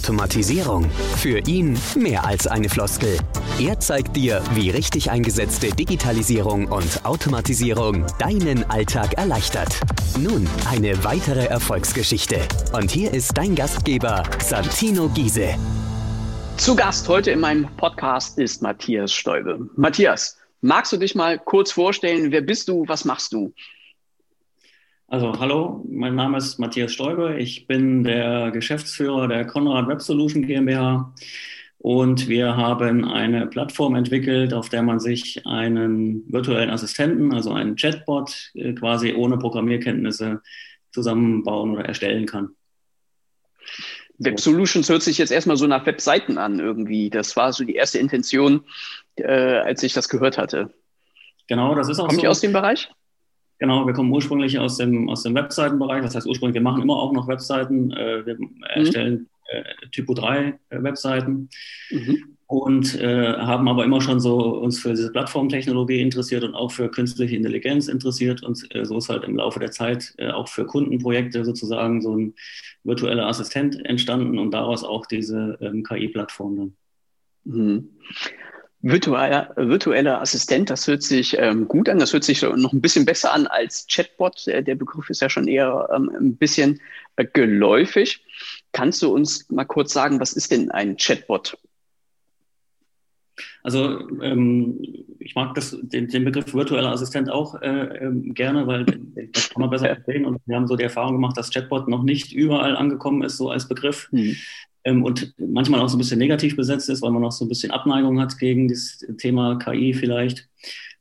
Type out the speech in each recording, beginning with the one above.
Automatisierung. Für ihn mehr als eine Floskel. Er zeigt dir, wie richtig eingesetzte Digitalisierung und Automatisierung deinen Alltag erleichtert. Nun eine weitere Erfolgsgeschichte. Und hier ist dein Gastgeber, Santino Giese. Zu Gast heute in meinem Podcast ist Matthias Stäube. Matthias, magst du dich mal kurz vorstellen? Wer bist du? Was machst du? Also hallo, mein Name ist Matthias Stäuber. Ich bin der Geschäftsführer der Konrad Web Solution GmbH und wir haben eine Plattform entwickelt, auf der man sich einen virtuellen Assistenten, also einen Chatbot, äh, quasi ohne Programmierkenntnisse zusammenbauen oder erstellen kann. Web Solutions hört sich jetzt erstmal so nach Webseiten an irgendwie. Das war so die erste Intention, äh, als ich das gehört hatte. Genau, das ist auch Kommt so. ihr aus dem Bereich? Genau, wir kommen ursprünglich aus dem, aus dem Webseitenbereich. Das heißt ursprünglich, wir machen immer auch noch Webseiten. Äh, wir mhm. erstellen äh, Typo 3 äh, Webseiten mhm. und äh, haben aber immer schon so uns für diese Plattformtechnologie interessiert und auch für künstliche Intelligenz interessiert. Und äh, so ist halt im Laufe der Zeit äh, auch für Kundenprojekte sozusagen so ein virtueller Assistent entstanden und daraus auch diese ähm, KI-Plattform dann. Mhm. Virtueller, virtueller Assistent, das hört sich ähm, gut an, das hört sich noch ein bisschen besser an als Chatbot. Der Begriff ist ja schon eher ähm, ein bisschen äh, geläufig. Kannst du uns mal kurz sagen, was ist denn ein Chatbot? Also ähm, ich mag das, den, den, Begriff virtueller Assistent auch äh, ähm, gerne, weil das kann man besser verstehen. Und wir haben so die Erfahrung gemacht, dass Chatbot noch nicht überall angekommen ist, so als Begriff. Hm ähm, und manchmal auch so ein bisschen negativ besetzt ist, weil man auch so ein bisschen Abneigung hat gegen das Thema KI vielleicht.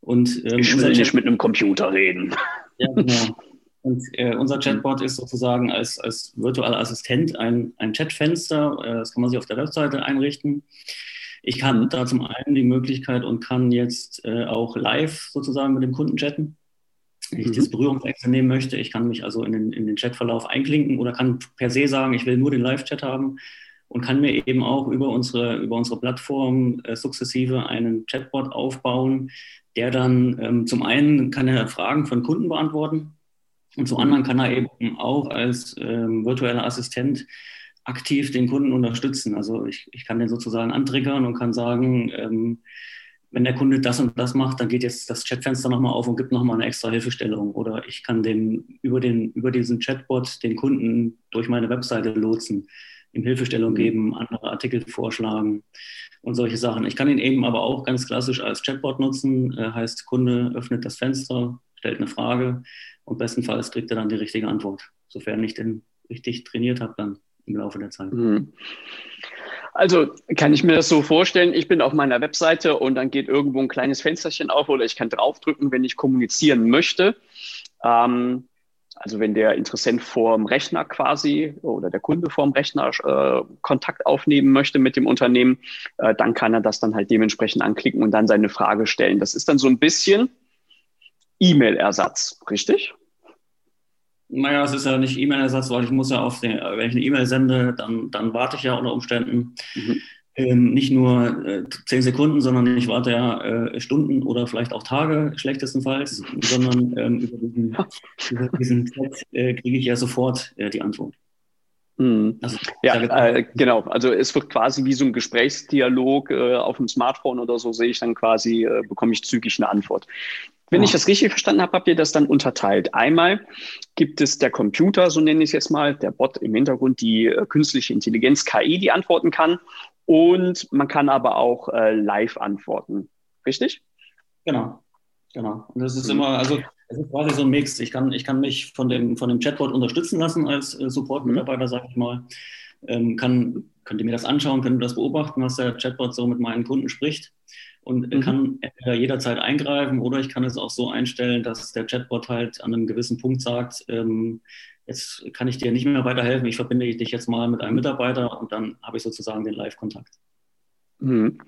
Und, ähm, ich will nicht mit einem Computer reden. Ja, genau. Und äh, unser Chatbot ist sozusagen als, als virtueller Assistent ein, ein Chatfenster. Äh, das kann man sich auf der Webseite einrichten. Ich kann da zum einen die Möglichkeit und kann jetzt äh, auch live sozusagen mit dem Kunden chatten. Wenn ich mhm. das Berührungsängste nehmen möchte, ich kann mich also in den, in den Chatverlauf einklinken oder kann per se sagen, ich will nur den Live-Chat haben und kann mir eben auch über unsere, über unsere Plattform äh, sukzessive einen Chatbot aufbauen, der dann ähm, zum einen kann er Fragen von Kunden beantworten und zum anderen kann er eben auch als ähm, virtueller Assistent aktiv den Kunden unterstützen. Also ich, ich kann den sozusagen antriggern und kann sagen, ähm, wenn der Kunde das und das macht, dann geht jetzt das Chatfenster nochmal auf und gibt nochmal eine extra Hilfestellung. Oder ich kann dem über, den, über diesen Chatbot den Kunden durch meine Webseite lotsen ihm Hilfestellung mhm. geben, andere Artikel vorschlagen und solche Sachen. Ich kann ihn eben aber auch ganz klassisch als Chatbot nutzen, äh, heißt Kunde öffnet das Fenster, stellt eine Frage und bestenfalls kriegt er dann die richtige Antwort, sofern ich den richtig trainiert habe dann im Laufe der Zeit. Mhm. Also kann ich mir das so vorstellen, ich bin auf meiner Webseite und dann geht irgendwo ein kleines Fensterchen auf oder ich kann draufdrücken, wenn ich kommunizieren möchte. Ähm, also wenn der Interessent vorm Rechner quasi oder der Kunde vorm Rechner äh, Kontakt aufnehmen möchte mit dem Unternehmen, äh, dann kann er das dann halt dementsprechend anklicken und dann seine Frage stellen. Das ist dann so ein bisschen E-Mail-Ersatz, richtig? Naja, es ist ja nicht E-Mail-Ersatz, weil ich muss ja auf den, wenn ich eine E-Mail sende, dann, dann warte ich ja unter Umständen. Mhm ähm, nicht nur äh, zehn Sekunden, sondern ich warte ja äh, Stunden oder vielleicht auch Tage schlechtestenfalls, sondern ähm, über diesen, über diesen Chat äh, kriege ich ja sofort äh, die Antwort. Mhm. Also, ja, äh, genau. Also es wird quasi wie so ein Gesprächsdialog äh, auf dem Smartphone oder so sehe ich dann quasi, bekomme ich zügig eine Antwort. Wenn ich das richtig verstanden habe, habt ihr das dann unterteilt. Einmal gibt es der Computer, so nenne ich es jetzt mal, der Bot im Hintergrund, die künstliche Intelligenz, KI, die antworten kann. Und man kann aber auch äh, live antworten. Richtig? Genau. Genau. Und das ist mhm. immer, also es ist quasi so ein Mix. Ich kann, ich kann mich von dem, von dem Chatbot unterstützen lassen als äh, Support-Mitarbeiter, sage ich mal. Ähm, kann, könnt ihr mir das anschauen, könnt ihr das beobachten, was der Chatbot so mit meinen Kunden spricht und mhm. kann entweder jederzeit eingreifen oder ich kann es auch so einstellen, dass der Chatbot halt an einem gewissen Punkt sagt, ähm, jetzt kann ich dir nicht mehr weiterhelfen, ich verbinde dich jetzt mal mit einem Mitarbeiter und dann habe ich sozusagen den Live-Kontakt. Mhm.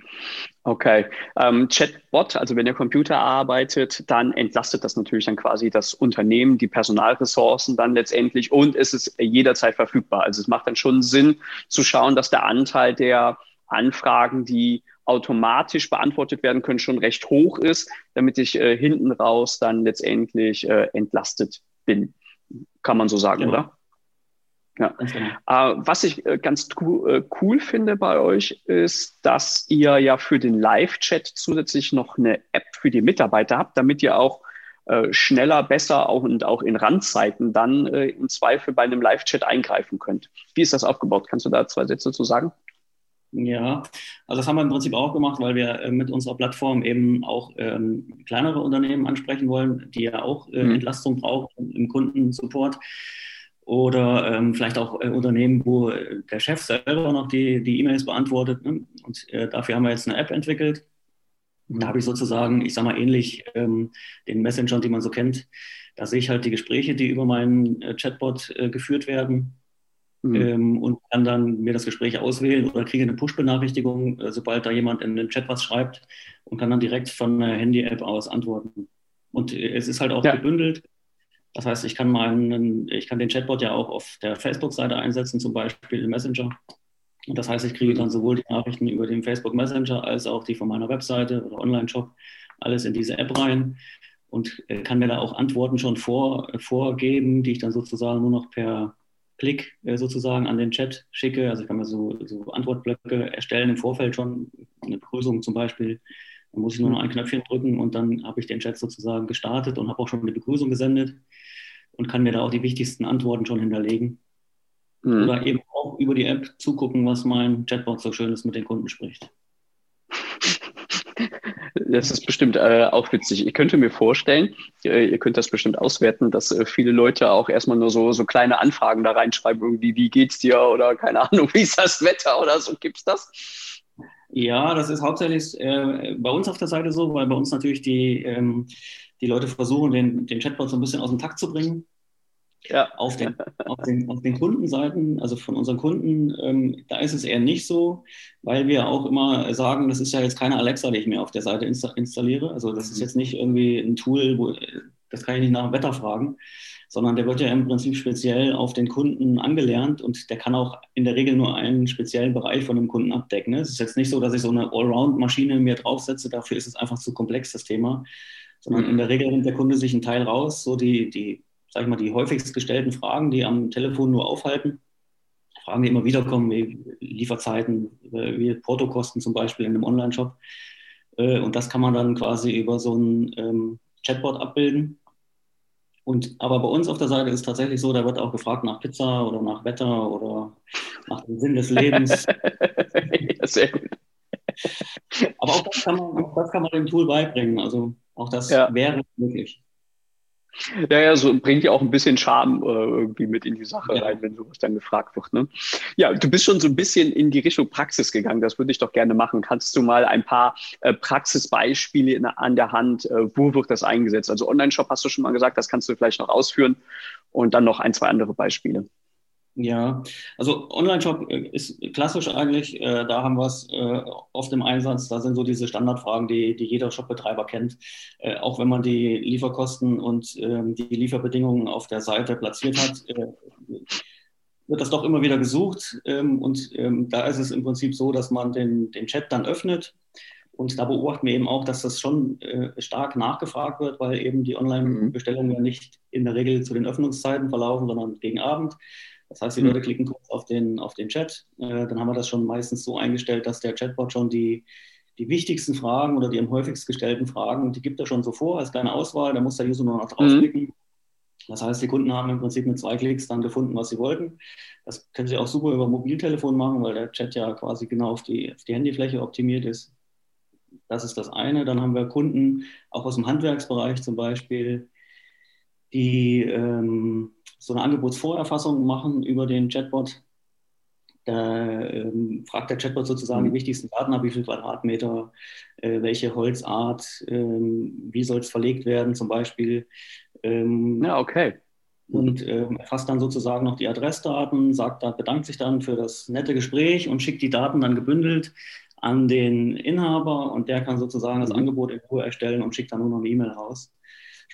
Okay. Ähm, Chatbot, also wenn der Computer arbeitet, dann entlastet das natürlich dann quasi das Unternehmen, die Personalressourcen dann letztendlich und es ist jederzeit verfügbar. Also es macht dann schon Sinn zu schauen, dass der Anteil der Anfragen, die automatisch beantwortet werden können, schon recht hoch ist, damit ich äh, hinten raus dann letztendlich äh, entlastet bin. Kann man so sagen, genau. oder? Ja. Genau. Uh, was ich äh, ganz äh, cool finde bei euch ist, dass ihr ja für den Live-Chat zusätzlich noch eine App für die Mitarbeiter habt, damit ihr auch äh, schneller, besser auch und auch in Randzeiten dann äh, im Zweifel bei einem Live-Chat eingreifen könnt. Wie ist das aufgebaut? Kannst du da zwei Sätze zu sagen? Ja, also das haben wir im Prinzip auch gemacht, weil wir äh, mit unserer Plattform eben auch ähm, kleinere Unternehmen ansprechen wollen, die ja auch äh, mhm. Entlastung brauchen im Kundensupport oder ähm, vielleicht auch äh, Unternehmen, wo der Chef selber noch die, die E-Mails beantwortet. Ne? Und äh, dafür haben wir jetzt eine App entwickelt. Da habe ich sozusagen, ich sage mal ähnlich ähm, den Messenger, die man so kennt, da sehe ich halt die Gespräche, die über meinen äh, Chatbot äh, geführt werden mhm. ähm, und kann dann mir das Gespräch auswählen oder kriege eine Push-Benachrichtigung, äh, sobald da jemand in den Chat was schreibt und kann dann direkt von der Handy-App aus antworten. Und äh, es ist halt auch ja. gebündelt. Das heißt, ich kann, meinen, ich kann den Chatbot ja auch auf der Facebook-Seite einsetzen, zum Beispiel im Messenger. Und das heißt, ich kriege dann sowohl die Nachrichten über den Facebook Messenger als auch die von meiner Webseite oder Online-Shop alles in diese App rein und äh, kann mir da auch Antworten schon vor, vorgeben, die ich dann sozusagen nur noch per Klick äh, sozusagen an den Chat schicke. Also ich kann mir so, so Antwortblöcke erstellen im Vorfeld schon, eine Begrüßung zum Beispiel. Dann muss ich nur noch ein Knöpfchen drücken und dann habe ich den Chat sozusagen gestartet und habe auch schon eine Begrüßung gesendet und kann mir da auch die wichtigsten Antworten schon hinterlegen. Mhm. Oder eben auch über die App zugucken, was mein Chatbot so Schönes mit den Kunden spricht. Das ist bestimmt äh, auch witzig. Ich könnte mir vorstellen, äh, ihr könnt das bestimmt auswerten, dass äh, viele Leute auch erstmal nur so, so kleine Anfragen da reinschreiben, irgendwie, wie geht's dir oder keine Ahnung, wie ist das Wetter oder so. Gibt's das? Ja, das ist hauptsächlich äh, bei uns auf der Seite so, weil bei uns natürlich die, ähm, die Leute versuchen, den, den Chatbot so ein bisschen aus dem Takt zu bringen. Ja. Auf, den, auf, den, auf den Kundenseiten, also von unseren Kunden, ähm, da ist es eher nicht so, weil wir auch immer sagen, das ist ja jetzt keine Alexa, die ich mir auf der Seite insta installiere. Also das ist mhm. jetzt nicht irgendwie ein Tool, wo das kann ich nicht nach dem Wetter fragen, sondern der wird ja im Prinzip speziell auf den Kunden angelernt und der kann auch in der Regel nur einen speziellen Bereich von dem Kunden abdecken. Ne? Es ist jetzt nicht so, dass ich so eine Allround-Maschine mir draufsetze, dafür ist es einfach zu komplex, das Thema, sondern in mhm. der Regel nimmt der Kunde sich einen Teil raus, so die, die sag ich mal, die häufigst gestellten Fragen, die am Telefon nur aufhalten. Fragen, die immer wieder kommen, wie Lieferzeiten, wie Portokosten zum Beispiel in einem Online-Shop. Äh, und das kann man dann quasi über so ein ähm, Chatbot abbilden. Und, aber bei uns auf der Seite ist es tatsächlich so, da wird auch gefragt nach Pizza oder nach Wetter oder nach dem Sinn des Lebens. ja, sehr gut. Aber auch das, kann man, auch das kann man dem Tool beibringen. Also auch das ja. wäre möglich. Ja, ja, so bringt ja auch ein bisschen Charme äh, irgendwie mit in die Sache ja. rein, wenn sowas dann gefragt wird. Ne? Ja, du bist schon so ein bisschen in die Richtung Praxis gegangen. Das würde ich doch gerne machen. Kannst du mal ein paar äh, Praxisbeispiele in, an der Hand, äh, wo wird das eingesetzt? Also Online-Shop hast du schon mal gesagt, das kannst du vielleicht noch ausführen und dann noch ein, zwei andere Beispiele. Ja, also Online-Shop äh, ist klassisch eigentlich, äh, da haben wir es äh, oft im Einsatz, da sind so diese Standardfragen, die, die jeder Shopbetreiber kennt. Äh, auch wenn man die Lieferkosten und ähm, die Lieferbedingungen auf der Seite platziert hat, äh, wird das doch immer wieder gesucht. Ähm, und ähm, da ist es im Prinzip so, dass man den, den Chat dann öffnet. Und da beobachten wir eben auch, dass das schon äh, stark nachgefragt wird, weil eben die Online-Bestellungen ja nicht in der Regel zu den Öffnungszeiten verlaufen, sondern gegen Abend. Das heißt, die Leute mhm. klicken kurz auf den, auf den Chat. Äh, dann haben wir das schon meistens so eingestellt, dass der Chatbot schon die, die wichtigsten Fragen oder die am häufigst gestellten Fragen, die gibt er schon so vor als kleine Auswahl. Da muss der User nur noch draufklicken. Mhm. Das heißt, die Kunden haben im Prinzip mit zwei Klicks dann gefunden, was sie wollten. Das können sie auch super über Mobiltelefon machen, weil der Chat ja quasi genau auf die, auf die Handyfläche optimiert ist. Das ist das eine. Dann haben wir Kunden, auch aus dem Handwerksbereich zum Beispiel, die ähm, so eine Angebotsvorerfassung machen über den Chatbot. Da ähm, fragt der Chatbot sozusagen mhm. die wichtigsten Daten ab, wie viel Quadratmeter, äh, welche Holzart, ähm, wie soll es verlegt werden zum Beispiel. Ähm, ja, okay. Und ähm, erfasst dann sozusagen noch die Adressdaten, sagt da, bedankt sich dann für das nette Gespräch und schickt die Daten dann gebündelt an den Inhaber und der kann sozusagen das mhm. Angebot in Ruhe erstellen und schickt dann nur noch eine E-Mail raus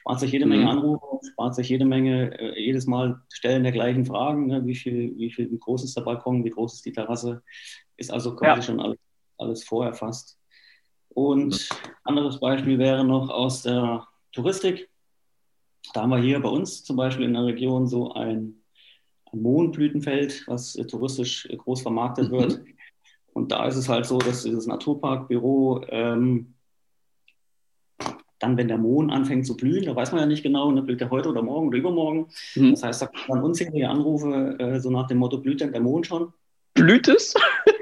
spart sich jede Menge mhm. Anrufe, spart sich jede Menge, äh, jedes Mal Stellen der gleichen Fragen, ne? wie, viel, wie, viel, wie groß ist der Balkon, wie groß ist die Terrasse, ist also quasi ja. schon alles, alles vorerfasst. Und mhm. anderes Beispiel wäre noch aus der Touristik. Da haben wir hier bei uns zum Beispiel in der Region so ein, ein Mohnblütenfeld, was äh, touristisch groß vermarktet mhm. wird. Und da ist es halt so, dass dieses Naturparkbüro ähm, dann, wenn der Mond anfängt zu blühen, da weiß man ja nicht genau, ne, blüht der heute oder morgen oder übermorgen. Mhm. Das heißt, da kommen dann unzählige Anrufe, äh, so nach dem Motto, blüht denn der Mond schon? Blüht es?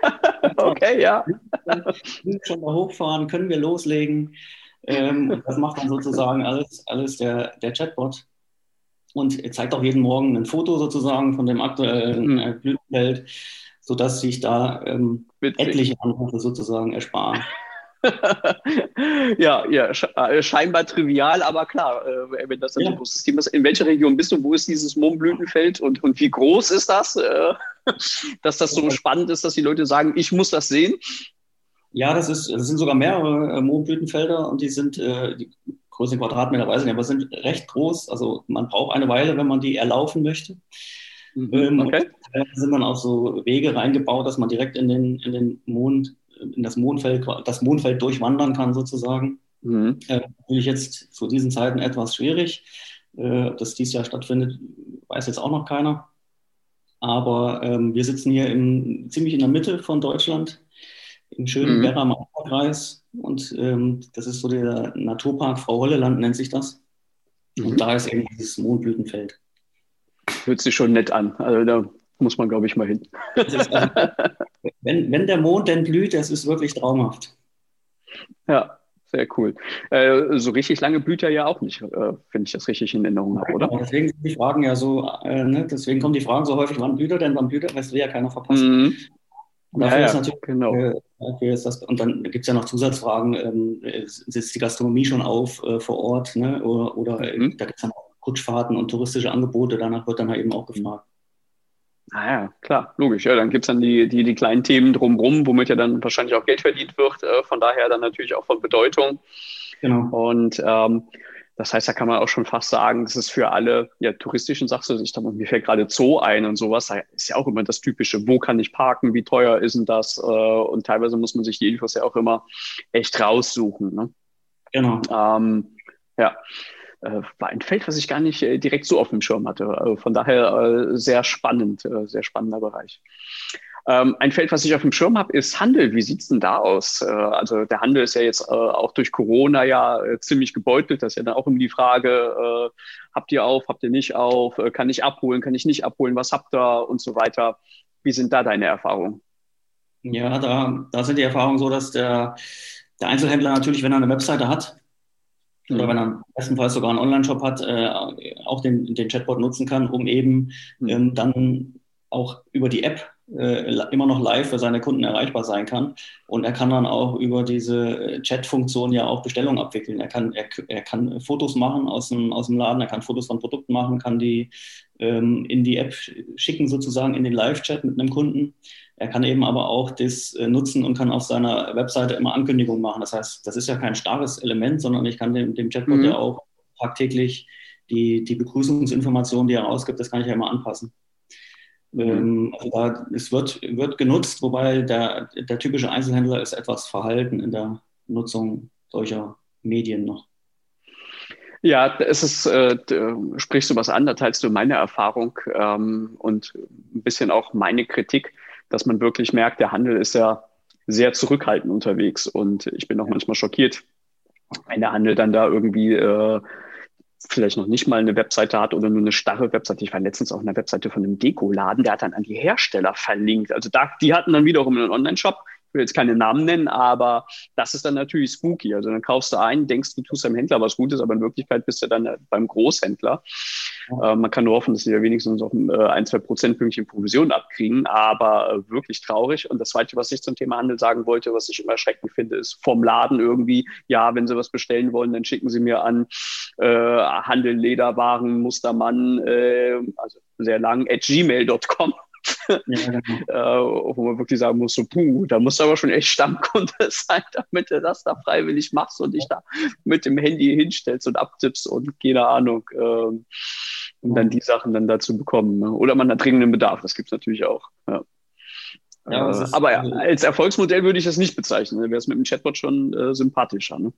okay, ja. Blüht schon mal hochfahren, können wir loslegen? Ähm, das macht dann sozusagen alles, alles der, der Chatbot und zeigt auch jeden Morgen ein Foto sozusagen von dem aktuellen mhm. äh, Blütenfeld, sodass sich da ähm, etliche Anrufe sozusagen ersparen. ja, ja, äh, scheinbar trivial, aber klar, äh, wenn das ein ja. großes Thema ist. In welcher Region bist du? Wo ist dieses Mohnblütenfeld und, und wie groß ist das? Äh, dass das so spannend ist, dass die Leute sagen, ich muss das sehen? Ja, das, ist, das sind sogar mehrere Mohnblütenfelder und die sind, die Größe Quadratmeter weiß ich nicht, aber sind recht groß. Also man braucht eine Weile, wenn man die erlaufen möchte. Mhm, ähm, okay. Da sind dann auch so Wege reingebaut, dass man direkt in den, in den Mond in das Mondfeld, das Mondfeld durchwandern kann sozusagen. Mhm. Äh, natürlich jetzt zu diesen Zeiten etwas schwierig. Äh, dass dies Jahr stattfindet, weiß jetzt auch noch keiner. Aber ähm, wir sitzen hier im, ziemlich in der Mitte von Deutschland, im schönen mhm. Werra Kreis. Und ähm, das ist so der Naturpark Frau Holleland, nennt sich das. Mhm. Und da ist eben dieses Mondblütenfeld. Hört sich schon nett an. Also da muss man, glaube ich, mal hin. Also, wenn, wenn der Mond denn blüht, das ist wirklich traumhaft. Ja, sehr cool. Äh, so richtig lange blüht er ja auch nicht, äh, wenn ich das richtig in Erinnerung habe, oder? Ja, deswegen sind die Fragen ja so, äh, ne? deswegen kommen die Fragen so häufig, wann blüht er denn, wann blüht er, das will ja keiner verpassen. Mhm. Und dafür ja, ist natürlich, genau. Äh, dafür ist das, und dann gibt es ja noch Zusatzfragen, ähm, sitzt die Gastronomie schon auf äh, vor Ort, ne? oder, oder mhm. da gibt es dann auch Kutschfahrten und touristische Angebote, danach wird dann halt eben auch gefragt. Naja, ah klar, logisch. Ja, dann gibt es dann die, die, die kleinen Themen drumherum, womit ja dann wahrscheinlich auch Geld verdient wird. Äh, von daher dann natürlich auch von Bedeutung. Genau. Und ähm, das heißt, da kann man auch schon fast sagen, das ist für alle ja, touristischen Sachen, ich glaube, mir fällt gerade Zoo ein und sowas, da ist ja auch immer das Typische, wo kann ich parken, wie teuer ist denn das? Äh, und teilweise muss man sich die Infos ja auch immer echt raussuchen. Ne? Genau. Ähm, ja war ein Feld, was ich gar nicht äh, direkt so auf dem Schirm hatte. Also von daher äh, sehr spannend, äh, sehr spannender Bereich. Ähm, ein Feld, was ich auf dem Schirm habe, ist Handel. Wie sieht's denn da aus? Äh, also der Handel ist ja jetzt äh, auch durch Corona ja ziemlich gebeutelt. Das ist ja dann auch immer die Frage, habt ihr auf, habt ihr nicht auf, kann ich abholen, kann ich nicht abholen, was habt ihr und so weiter. Wie sind da deine Erfahrungen? Ja, da, da sind die Erfahrungen so, dass der, der Einzelhändler natürlich, wenn er eine Webseite hat, oder wenn er im besten Fall sogar einen Online-Shop hat, äh, auch den, den Chatbot nutzen kann, um eben mhm. ähm, dann auch über die App immer noch live für seine Kunden erreichbar sein kann. Und er kann dann auch über diese äh, Chat-Funktion ja auch Bestellungen abwickeln. Er kann, er, er kann Fotos machen aus dem, aus dem Laden, er kann Fotos von Produkten machen, kann die ähm, in die App schicken, sozusagen in den Live-Chat mit einem Kunden. Er kann eben aber auch das äh, nutzen und kann auf seiner Webseite immer Ankündigungen machen. Das heißt, das ist ja kein starres Element, sondern ich kann dem, dem Chatbot mhm. ja auch tagtäglich die, die Begrüßungsinformationen, die er rausgibt, das kann ich ja immer anpassen. Mhm. Ähm, also da, es wird, wird genutzt, wobei der, der typische Einzelhändler ist etwas verhalten in der Nutzung solcher Medien noch. Ja, es ist, äh, sprichst du was an, da teilst du meine Erfahrung ähm, und ein bisschen auch meine Kritik dass man wirklich merkt, der Handel ist ja sehr zurückhaltend unterwegs. Und ich bin auch manchmal schockiert, wenn der Handel dann da irgendwie äh, vielleicht noch nicht mal eine Webseite hat oder nur eine starre Webseite. Ich war letztens auf einer Webseite von einem Dekoladen, der hat dann an die Hersteller verlinkt. Also da, die hatten dann wiederum einen Online-Shop will jetzt keine Namen nennen, aber das ist dann natürlich spooky. Also dann kaufst du ein, denkst, du tust deinem Händler was Gutes, aber in Wirklichkeit bist du dann äh, beim Großhändler. Ja. Äh, man kann nur hoffen, dass sie ja wenigstens auch äh, ein, zwei Prozentpünktchen Provision abkriegen, aber äh, wirklich traurig. Und das Zweite, was ich zum Thema Handel sagen wollte, was ich immer erschreckend finde, ist vom Laden irgendwie, ja, wenn sie was bestellen wollen, dann schicken sie mir an äh, Handel, Lederwaren, Mustermann, äh, also sehr lang, at gmail.com. Ja, genau. äh, wo man wirklich sagen muss, so, puh, da musst du aber schon echt Stammkunde sein, damit du das da freiwillig machst und dich da mit dem Handy hinstellst und abtippst und keine Ahnung, äh, um dann die Sachen dann dazu bekommen. Ne? Oder man hat dringenden Bedarf, das gibt es natürlich auch. Ja. Ja, äh, aber ja, als Erfolgsmodell würde ich das nicht bezeichnen. Wäre es mit dem Chatbot schon äh, sympathischer. Ne?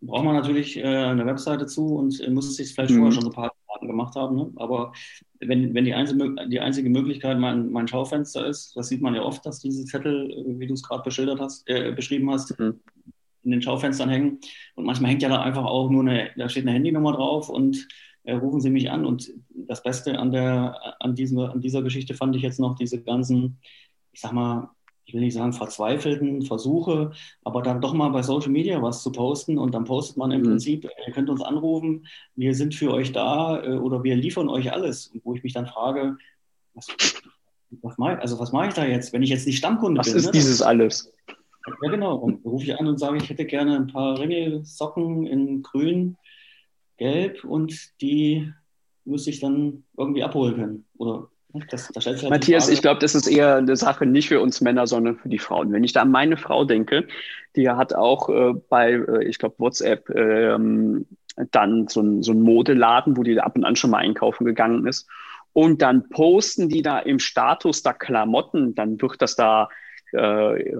Braucht man natürlich äh, eine Webseite zu und muss sich vielleicht mhm. vorher schon so ein paar Daten gemacht haben. Ne? Aber wenn, wenn die, einzige, die einzige Möglichkeit mein, mein Schaufenster ist, das sieht man ja oft, dass diese Zettel, äh, wie du es gerade beschildert hast, äh, beschrieben hast, mhm. in den Schaufenstern hängen. Und manchmal hängt ja da einfach auch nur eine, da steht eine Handynummer drauf und äh, rufen Sie mich an. Und das Beste an, der, an, diesem, an dieser Geschichte fand ich jetzt noch diese ganzen, ich sag mal, ich will nicht sagen verzweifelten Versuche, aber dann doch mal bei Social Media was zu posten und dann postet man im mhm. Prinzip, ihr könnt uns anrufen, wir sind für euch da äh, oder wir liefern euch alles. Und wo ich mich dann frage, was, was mache, also was mache ich da jetzt, wenn ich jetzt nicht Stammkunde was bin? Was ist ne? dieses alles? Ja, genau. Und rufe ich an und sage, ich hätte gerne ein paar Ringelsocken in grün, gelb und die müsste ich dann irgendwie abholen können. Oder das, das halt Matthias, ich glaube, das ist eher eine Sache nicht für uns Männer, sondern für die Frauen. Wenn ich da an meine Frau denke, die hat auch äh, bei, äh, ich glaube, WhatsApp ähm, dann so ein, so ein Modeladen, wo die ab und an schon mal einkaufen gegangen ist. Und dann posten die da im Status da Klamotten, dann wird das da, äh,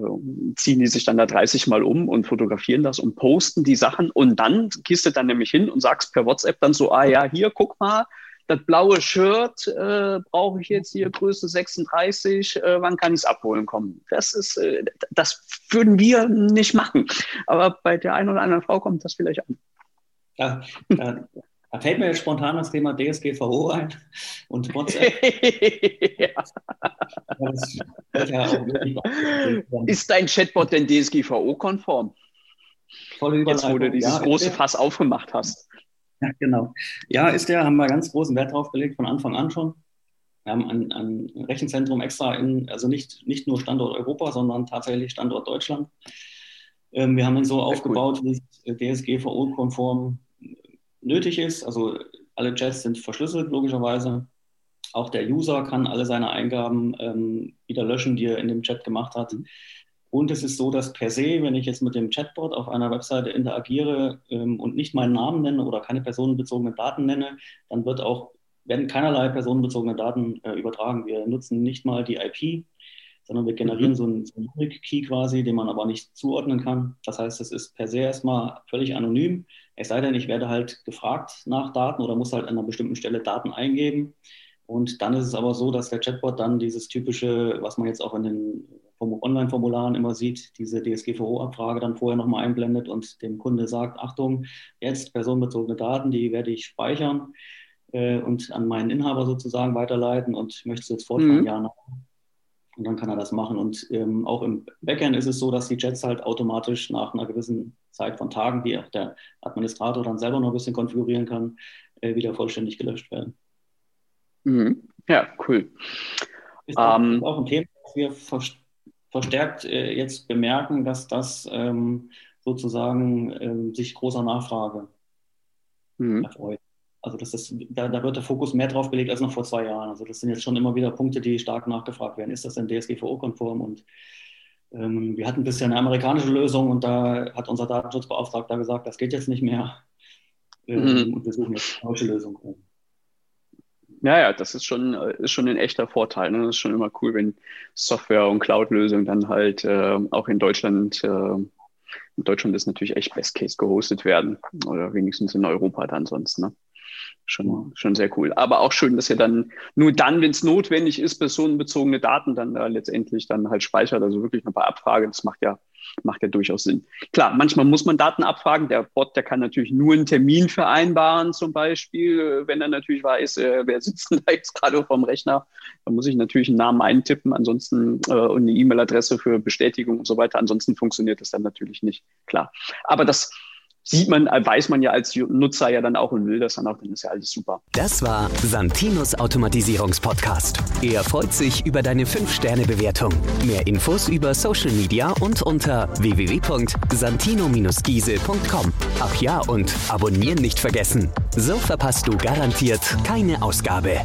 ziehen die sich dann da 30 Mal um und fotografieren das und posten die Sachen. Und dann gehst du dann nämlich hin und sagst per WhatsApp dann so, ah ja, hier, guck mal, das blaue Shirt äh, brauche ich jetzt hier Größe 36, äh, wann kann ich es abholen kommen? Das ist, äh, das würden wir nicht machen. Aber bei der einen oder anderen Frau kommt das vielleicht an. Ja, da, da fällt mir jetzt spontan das Thema DSGVO ein und WhatsApp. ist dein Chatbot denn DSGVO-konform? Jetzt, wo du dieses ja, große Fass aufgemacht hast. Ja, genau. Ja, ist der, haben wir ganz großen Wert drauf gelegt, von Anfang an schon. Wir haben ein, ein Rechenzentrum extra in, also nicht, nicht nur Standort Europa, sondern tatsächlich Standort Deutschland. Ähm, wir haben ihn so Sehr aufgebaut, cool. wie es DSGVO-konform nötig ist. Also alle Chats sind verschlüsselt, logischerweise. Auch der User kann alle seine Eingaben ähm, wieder löschen, die er in dem Chat gemacht hat. Und es ist so, dass per se, wenn ich jetzt mit dem Chatbot auf einer Webseite interagiere ähm, und nicht meinen Namen nenne oder keine personenbezogenen Daten nenne, dann wird auch, werden keinerlei personenbezogene Daten äh, übertragen. Wir nutzen nicht mal die IP, sondern wir generieren mhm. so einen, so einen Key quasi, den man aber nicht zuordnen kann. Das heißt, es ist per se erstmal völlig anonym. Es sei denn, ich werde halt gefragt nach Daten oder muss halt an einer bestimmten Stelle Daten eingeben. Und dann ist es aber so, dass der Chatbot dann dieses typische, was man jetzt auch in den Online-Formularen immer sieht, diese DSGVO-Abfrage dann vorher nochmal einblendet und dem Kunde sagt, Achtung, jetzt personenbezogene Daten, die werde ich speichern äh, und an meinen Inhaber sozusagen weiterleiten und möchte jetzt fortfahren, mhm. ja, nein. Und dann kann er das machen. Und ähm, auch im Backend ist es so, dass die Chats halt automatisch nach einer gewissen Zeit von Tagen, die auch der Administrator dann selber noch ein bisschen konfigurieren kann, äh, wieder vollständig gelöscht werden. Mhm. Ja, cool. Ist ähm, auch ein Thema, das wir verstärkt äh, jetzt bemerken, dass das ähm, sozusagen ähm, sich großer Nachfrage mhm. erfreut. Also das ist, da, da, wird der Fokus mehr drauf gelegt als noch vor zwei Jahren. Also das sind jetzt schon immer wieder Punkte, die stark nachgefragt werden. Ist das denn DSGVO-konform? Und ähm, wir hatten bisher eine amerikanische Lösung und da hat unser Datenschutzbeauftragter gesagt, das geht jetzt nicht mehr. Ähm, mhm. Und wir suchen jetzt eine deutsche Lösung. Ja, ja, das ist schon, äh, ist schon ein echter Vorteil. Ne? Das ist schon immer cool, wenn Software- und Cloud-Lösungen dann halt äh, auch in Deutschland, äh, in Deutschland ist natürlich echt Best Case gehostet werden. Oder wenigstens in Europa dann sonst. Ne? Schon, schon sehr cool. Aber auch schön, dass ihr dann nur dann, wenn es notwendig ist, personenbezogene Daten dann äh, letztendlich dann halt speichert. Also wirklich noch bei Abfrage. Das macht ja macht ja durchaus Sinn. Klar, manchmal muss man Daten abfragen. Der Bot, der kann natürlich nur einen Termin vereinbaren, zum Beispiel, äh, wenn er natürlich weiß, äh, wer sitzt denn da jetzt gerade vom Rechner. Da muss ich natürlich einen Namen eintippen, ansonsten äh, und eine E-Mail-Adresse für Bestätigung und so weiter. Ansonsten funktioniert das dann natürlich nicht. Klar. Aber das sieht man, äh, weiß man ja als Nutzer ja dann auch und will das dann auch, dann ist ja alles super. Das war Santinos Automatisierungspodcast. Er freut sich über deine 5-Sterne-Bewertung. Mehr Infos über Social Media und unter www.santino-giese.com. Ach ja, und abonnieren nicht vergessen. So verpasst du garantiert keine Ausgabe.